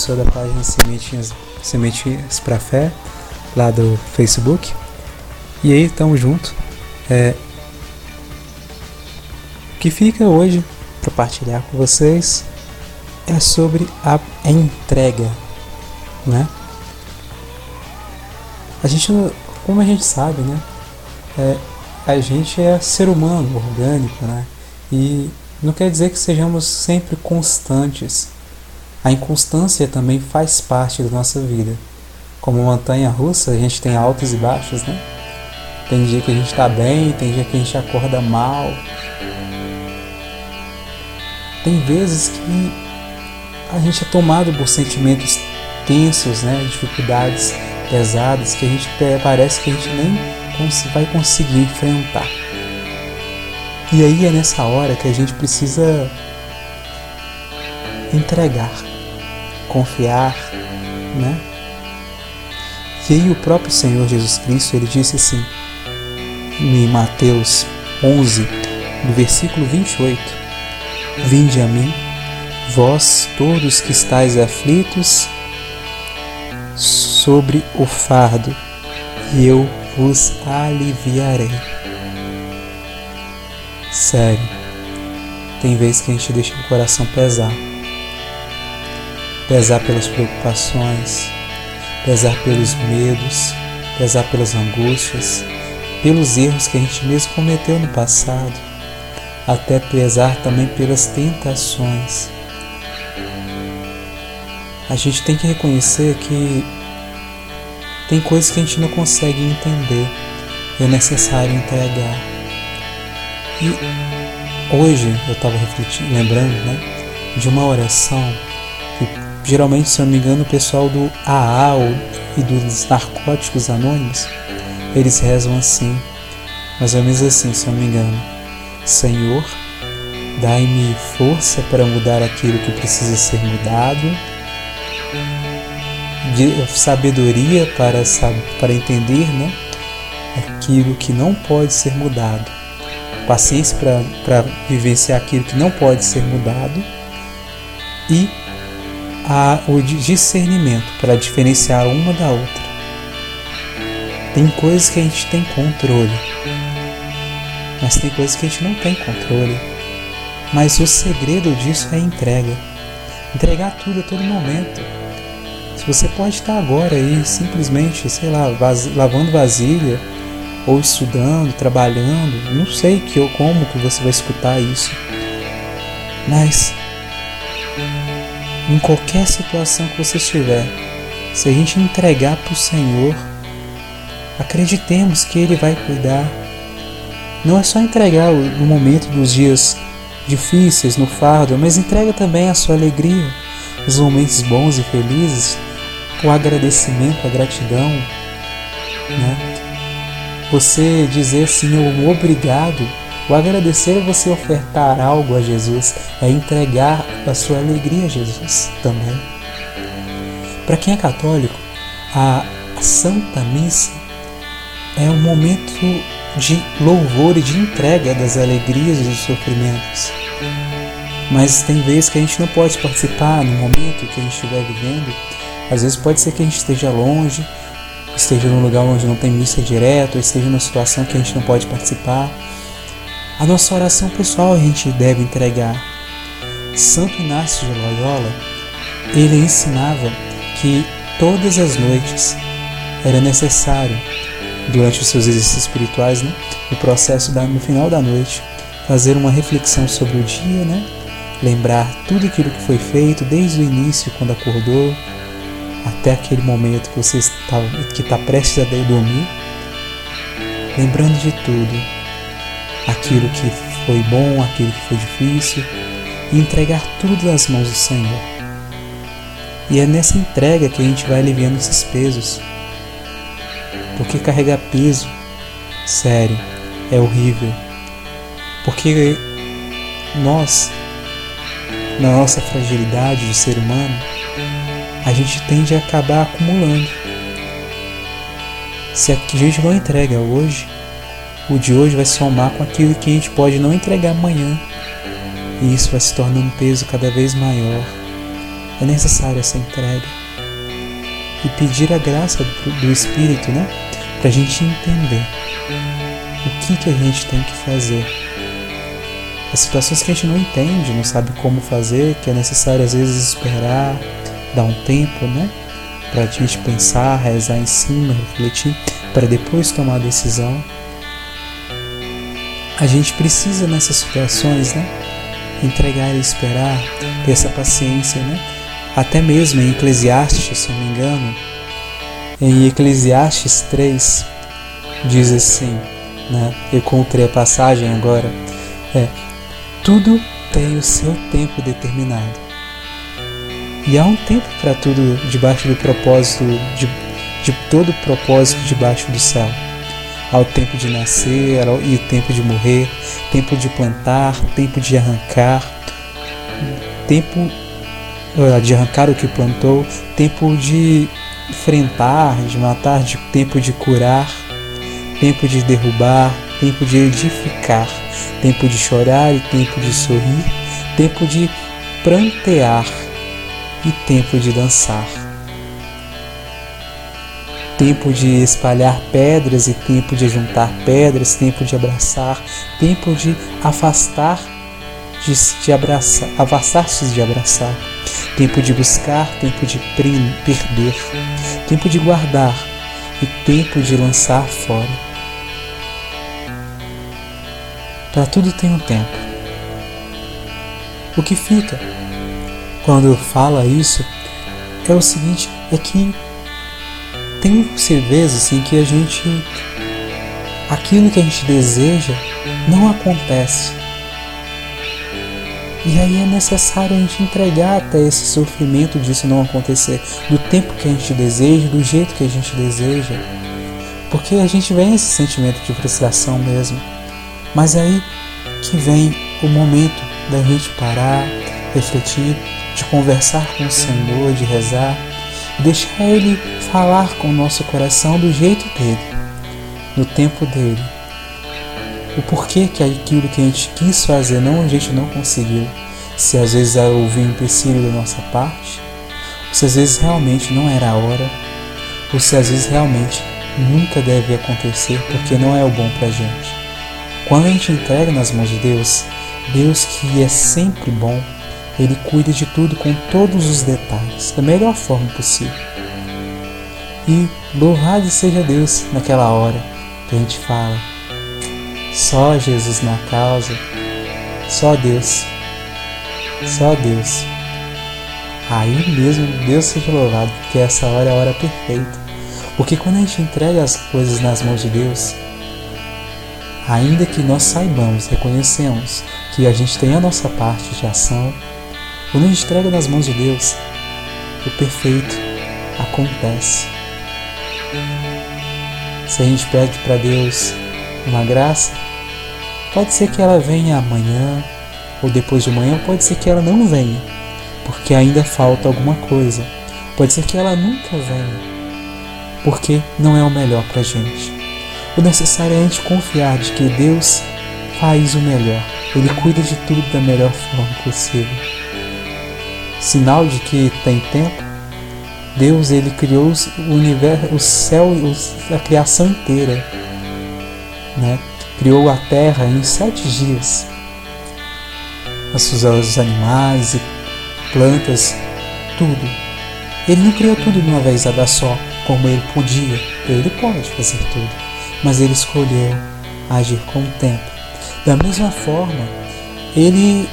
Sou da página Sementinhas, Sementinhas para Fé, lá do Facebook. E aí, tamo junto. É, o que fica hoje para partilhar com vocês é sobre a entrega, né? A gente, como a gente sabe, né? É, a gente é ser humano, orgânico, né? E não quer dizer que sejamos sempre constantes. A inconstância também faz parte da nossa vida. Como montanha russa, a gente tem altos e baixos, né? Tem dia que a gente está bem, tem dia que a gente acorda mal. Tem vezes que a gente é tomado por sentimentos tensos, né? Dificuldades pesadas que a gente parece que a gente nem vai conseguir enfrentar. E aí é nessa hora que a gente precisa entregar, confiar, né? E aí o próprio Senhor Jesus Cristo, ele disse assim, em Mateus 11, no versículo 28, Vinde a mim, vós todos que estáis aflitos sobre o fardo, e eu vos aliviarei. Sério, tem vezes que a gente deixa o coração pesar. Pesar pelas preocupações, pesar pelos medos, pesar pelas angústias, pelos erros que a gente mesmo cometeu no passado, até pesar também pelas tentações. A gente tem que reconhecer que tem coisas que a gente não consegue entender, é necessário entregar. E hoje eu estava refletindo, lembrando, né, de uma oração geralmente, se eu não me engano, o pessoal do AA e dos narcóticos anônimos, eles rezam assim, mais ou menos assim, se eu não me engano. Senhor, dai-me força para mudar aquilo que precisa ser mudado, sabedoria para, para entender né, aquilo que não pode ser mudado paciência para vivenciar aquilo que não pode ser mudado e a, o discernimento para diferenciar uma da outra. Tem coisas que a gente tem controle, mas tem coisas que a gente não tem controle. Mas o segredo disso é entrega. Entregar tudo a todo momento. Se você pode estar agora aí simplesmente, sei lá, lavando vasilha, ou estudando, trabalhando, não sei que ou como que você vai escutar isso. Mas em qualquer situação que você estiver, se a gente entregar para o Senhor, acreditemos que Ele vai cuidar. Não é só entregar no momento dos dias difíceis, no fardo, mas entrega também a sua alegria, os momentos bons e felizes, o agradecimento, a gratidão, né? Você dizer sim o obrigado, o agradecer é você ofertar algo a Jesus, é entregar a sua alegria a Jesus também. Para quem é católico, a Santa Missa é um momento de louvor e de entrega das alegrias e dos sofrimentos. Mas tem vezes que a gente não pode participar no momento que a gente estiver vivendo. Às vezes pode ser que a gente esteja longe, esteja num lugar onde não tem missa direto, esteja numa situação que a gente não pode participar. A nossa oração pessoal a gente deve entregar. Santo Inácio de Loyola, ele ensinava que todas as noites era necessário, durante os seus exercícios espirituais, né, no processo da, no final da noite, fazer uma reflexão sobre o dia, né, lembrar tudo aquilo que foi feito desde o início, quando acordou, até aquele momento que você está, que está prestes a dormir, lembrando de tudo, aquilo que foi bom, aquilo que foi difícil, e entregar tudo nas mãos do Senhor. E é nessa entrega que a gente vai aliviando esses pesos. Porque carregar peso, sério, é horrível. Porque nós, na nossa fragilidade de ser humano, a gente tende a acabar acumulando. Se a gente não entrega hoje, o de hoje vai somar com aquilo que a gente pode não entregar amanhã. E isso vai se tornando um peso cada vez maior. é necessária essa entrega e pedir a graça do, do Espírito, né? Para a gente entender o que, que a gente tem que fazer. As situações que a gente não entende, não sabe como fazer, que é necessário às vezes esperar, dar um tempo, né? Para a gente pensar, rezar em cima, refletir, para depois tomar a decisão. A gente precisa nessas situações, né? Entregar e esperar, ter essa paciência, né? Até mesmo em Eclesiastes, se não me engano, em Eclesiastes 3, diz assim, né? Eu encontrei a passagem agora. É, tudo tem o seu tempo determinado. E há um tempo para tudo debaixo do propósito, de, de todo propósito debaixo do céu. Há o tempo de nascer e o tempo de morrer, tempo de plantar, tempo de arrancar, tempo eh, de arrancar o que plantou, tempo de enfrentar, de matar, de tempo de curar, tempo de derrubar, tempo de edificar, tempo de chorar e tempo de sorrir, tempo de prantear e tempo de dançar. Tempo de espalhar pedras e tempo de juntar pedras, tempo de abraçar, tempo de afastar, de, de abraçar, afastar-se de abraçar, tempo de buscar, tempo de perder, tempo de guardar e tempo de lançar fora. Para tudo tem um tempo. O que fica quando fala isso é o seguinte, é que tem vezes em que a gente aquilo que a gente deseja não acontece. E aí é necessário a gente entregar até esse sofrimento disso não acontecer, do tempo que a gente deseja, do jeito que a gente deseja. Porque a gente vem esse sentimento de frustração mesmo. Mas aí que vem o momento da gente parar, refletir, de conversar com o Senhor, de rezar, deixar Ele falar com o nosso coração do jeito dele, no tempo dele. O porquê que aquilo que a gente quis fazer não a gente não conseguiu. Se às vezes houve um empecilho da nossa parte, ou se às vezes realmente não era a hora, ou se às vezes realmente nunca deve acontecer porque não é o bom pra gente. Quando a gente entrega nas mãos de Deus, Deus que é sempre bom, Ele cuida de tudo com todos os detalhes, da melhor forma possível. E louvado seja Deus naquela hora que a gente fala, só Jesus na causa, só Deus, só Deus. Aí mesmo Deus seja louvado, porque essa hora é a hora perfeita. Porque quando a gente entrega as coisas nas mãos de Deus, ainda que nós saibamos, reconhecemos que a gente tem a nossa parte de ação, quando a gente entrega nas mãos de Deus, o perfeito acontece. Se a gente pede para Deus uma graça, pode ser que ela venha amanhã ou depois de amanhã, pode ser que ela não venha, porque ainda falta alguma coisa. Pode ser que ela nunca venha, porque não é o melhor para a gente. O necessário é a gente confiar de que Deus faz o melhor. Ele cuida de tudo da melhor forma possível. Sinal de que tem tempo. Deus ele criou o universo, o céu, a criação inteira, né? Criou a terra em sete dias. Os animais e plantas, tudo. Ele não criou tudo de uma vez a dar só, como ele podia. Ele pode fazer tudo mas ele escolheu agir com o tempo. Da mesma forma, ele,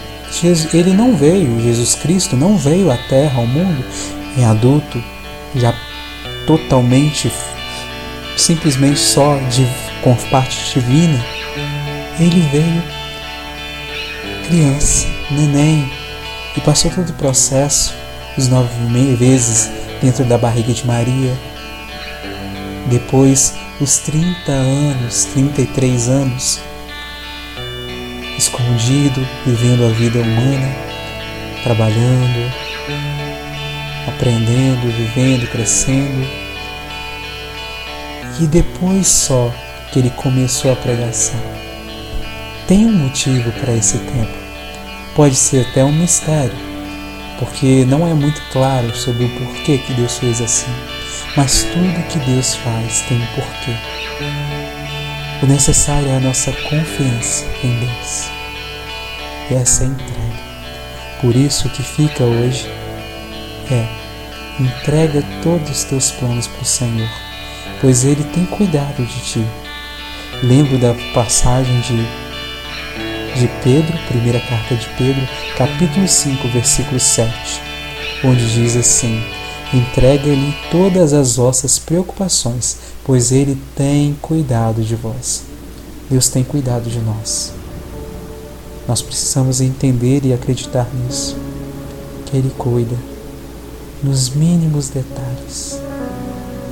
ele não veio, Jesus Cristo não veio à Terra, ao mundo, em adulto, já totalmente, simplesmente só de, com parte divina. Ele veio criança, neném, e passou todo o processo, os nove vezes dentro da barriga de Maria. Depois os 30 anos, 33 anos, escondido, vivendo a vida humana, trabalhando, aprendendo, vivendo, crescendo. E depois só que ele começou a pregação. Tem um motivo para esse tempo. Pode ser até um mistério, porque não é muito claro sobre o porquê que Deus fez assim. Mas tudo que Deus faz tem um porquê. O necessário é a nossa confiança em Deus. E essa é entrega. Por isso o que fica hoje é entrega todos os teus planos para o Senhor, pois Ele tem cuidado de ti. Lembro da passagem de, de Pedro, primeira carta de Pedro, capítulo 5, versículo 7, onde diz assim: Entrega-lhe todas as vossas preocupações, pois Ele tem cuidado de vós. Deus tem cuidado de nós. Nós precisamos entender e acreditar nisso, que Ele cuida nos mínimos detalhes.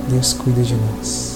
Deus cuida de nós.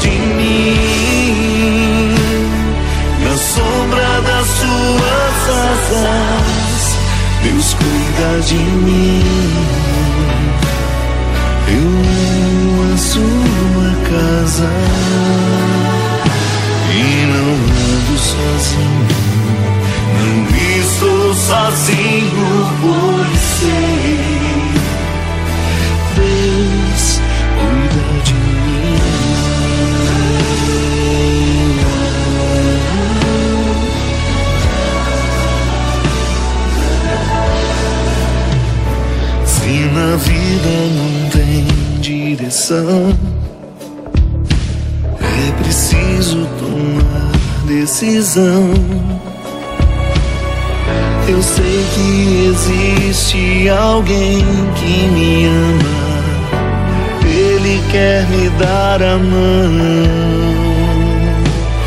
De mim na sombra das suas asas. Deus cuida de mim. Não tem direção, é preciso tomar decisão. Eu sei que existe alguém que me ama. Ele quer me dar a mão.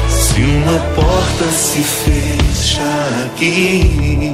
Se uma porta se fecha aqui,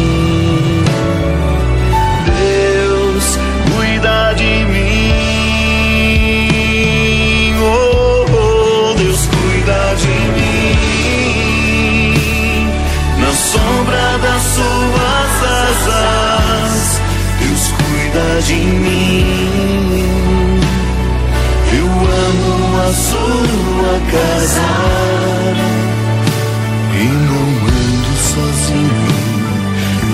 Deus cuida de mim. Eu amo a sua casa e não ando sozinho.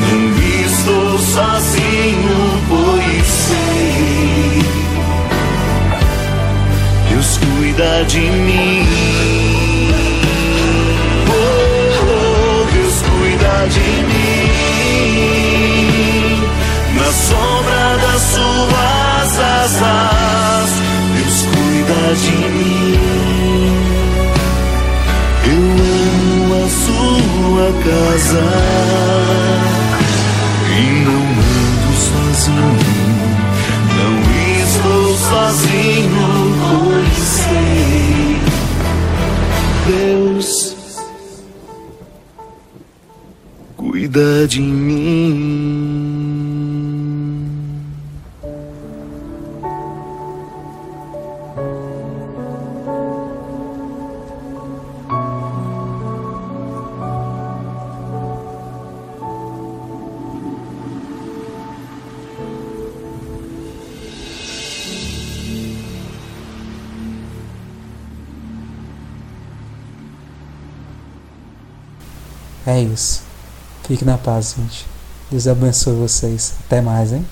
Não estou sozinho, pois sei. Deus cuida de mim. Suas asas, Deus cuida de mim. Eu amo a sua casa É isso. Fique na paz, gente. Deus abençoe vocês. Até mais, hein?